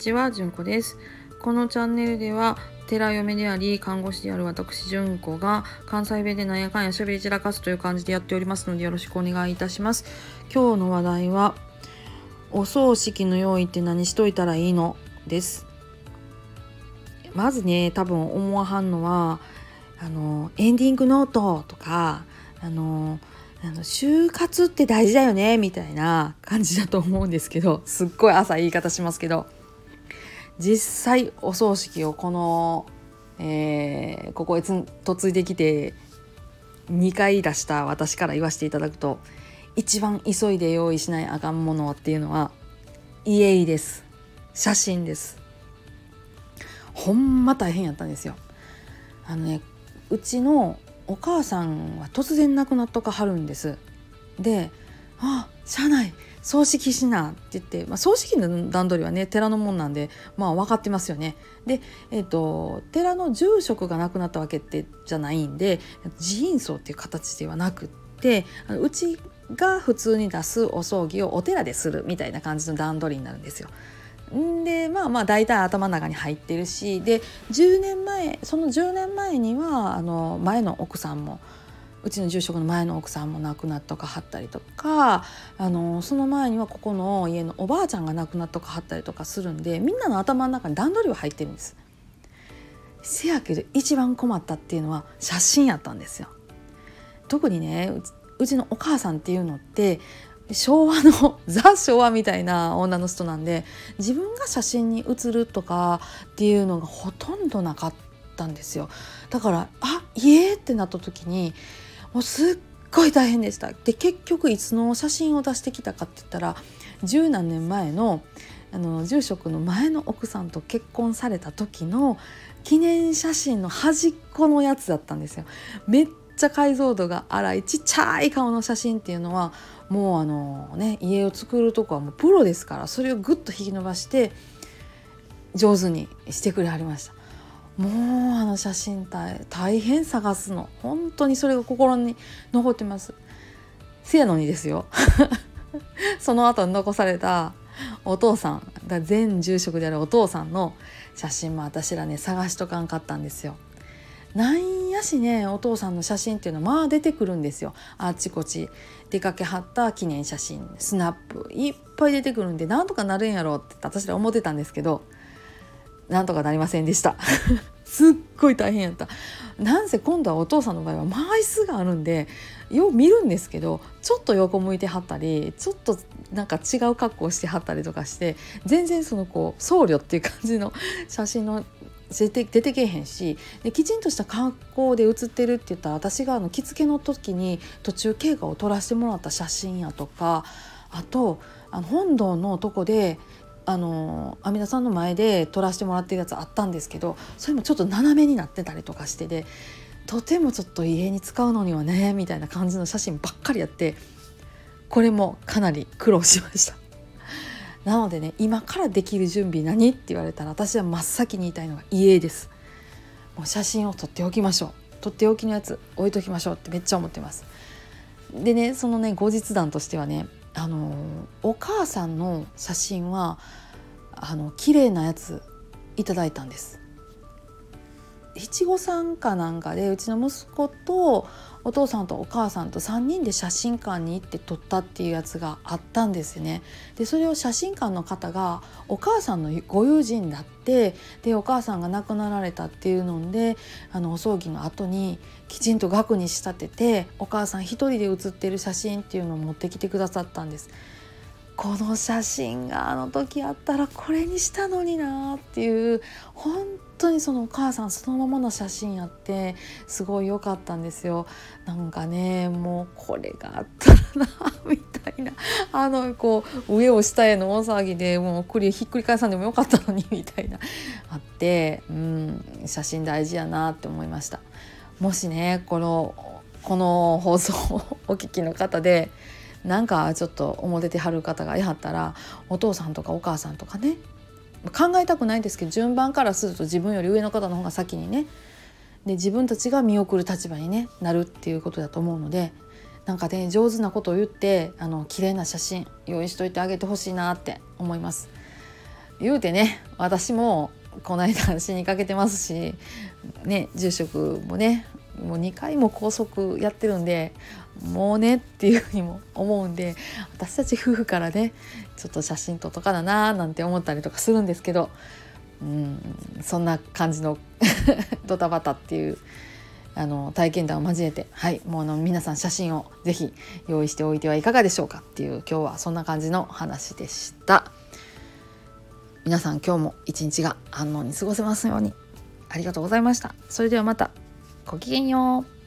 ちは、じゅんこです。このチャンネルでは、寺嫁であり、看護師である私、じゅんこが、関西弁でなんやかんやしゃべり散らかすという感じでやっておりますので、よろしくお願いいたします。今日の話題は、お葬式の用意って何しといたらいいの？です。まずね、多分思わはんのは、あの、エンディングノートとか、あの、あの就活って大事だよねみたいな感じだと思うんですけどすっごい朝言い方しますけど実際お葬式をこの、えーここへ嫁いできて2回出した私から言わせていただくと一番急いで用意しないあかんものっていうのは家です。写真です。ほんま大変やったんですよ。あのねうちのお母さんは突然亡くなっとかはるんです。で「あ車内葬式しな」って言って、まあ、葬式の段取りはね寺のもんなんでまあ分かってますよねでえっ、と寺の住職が亡くなったわけってじゃないんで寺院葬っていう形ではなくってうちが普通に出すお葬儀をお寺でするみたいな感じの段取りになるんですよ。でまあまあ大体頭の中に入ってるしで10年前その10年前にはあの前の奥さんもうちの住職の前の奥さんも亡くなっとかはったりとかあのその前にはここの家のおばあちゃんが亡くなっとかはったりとかするんでみんなの頭の中に段取りは入ってるんです。せやけど一番困ったっていうのは写真やったんですよ。特にねうちうちのお母さんっていうのって昭和の ザ昭和みたいな女の人なんで自分が写真に写るとかっていうのがほとんどなかったんですよだからあ家ってなった時にもうすっごい大変でした。で結局いつの写真を出してきたかって言ったら十何年前のあの住職の前の奥さんと結婚された時の記念写真の端っこのやつだったんですよ。めっちゃ解像度が荒いちっちゃい顔の写真っていうのはもうあのね家を作るとこはもうプロですからそれをぐっと引き伸ばして上手にしてくれはりました。もうあの写真大大変探すの。本当にそれが心に残ってます。せやのにですよ。その後に残されたお父さんだ前住職であるお父さんの写真も私らね探しとかんかったんですよ。なんやしねお父さんの写真っていうのはまあ出てくるんですよ。あっちこっち。出かけはった記念写真スナップいっぱい出てくるんでなんとかなるんやろって私ら思ってたんですけど。なんとかなりませんでした。すっごい大変やった。なんせ今度はお父さんの場合は枚数があるんでよう見るんですけどちょっと横向いてはったりちょっとなんか違う格好してはったりとかして全然そのこう僧侶っていう感じの写真の出て出てけへんしできちんとした格好で写ってるって言ったら私があの着付けの時に途中経過を撮らせてもらった写真やとかあとあの本堂のとこであの阿弥陀さんの前で撮らせてもらってるやつあったんですけどそれもちょっと斜めになってたりとかしてでとてもちょっと家に使うのにはねみたいな感じの写真ばっかりやってこれもかなり苦労しました。なのでね今からできる準備何って言われたら私は真っ先に言いたいのが家です。もう写真を撮っておきましょう。撮っておきのやつ置いときましょうってめっちゃ思ってます。でねそのね後日談としてはねあのお母さんの写真はあの綺麗なやついただいたんです。七五三かなんかでうちの息子とお父さんとお母さんと3人で写真館に行って撮ったっていうやつがあったんですよね。でそれを写真館の方がお母さんのご友人だってでお母さんが亡くなられたっていうのであのお葬儀の後にきちんと額に仕立ててお母さん一人で写ってる写真っていうのを持ってきてくださったんです。この写真があの時あったらこれにしたのになっていう本当にそのお母さんそのままの写真やってすごい良かったんですよ。なんかねもうこれがあったらなみたいな。あのこう上を下への大騒ぎでもうくりひっくり返さんでもよかったのにみたいな。あってうん写真大事やなって思いました。もしねこのこの放送をお聞きの方でなんかちょっと思っててはる方がいはったらお父さんとかお母さんとかね考えたくないんですけど順番からすると自分より上の方の方が先にねで自分たちが見送る立場に、ね、なるっていうことだと思うのでなんかね上手なことを言ってあの綺麗な写真用意しといてあげてほしいなって思います。言うてね私もこの間死にかけてますしね住職もねもう2回も拘束やってるんでもうねっていうふうにも思うんで私たち夫婦からねちょっと写真撮っとかだなーなんて思ったりとかするんですけどうんそんな感じの ドタバタっていうあの体験談を交えてはいもうあの皆さん写真を是非用意しておいてはいかがでしょうかっていう今日はそんな感じの話でした。皆さん今日も一日が安穏に過ごせますようにありがとうございました。それではまたごきげんよう。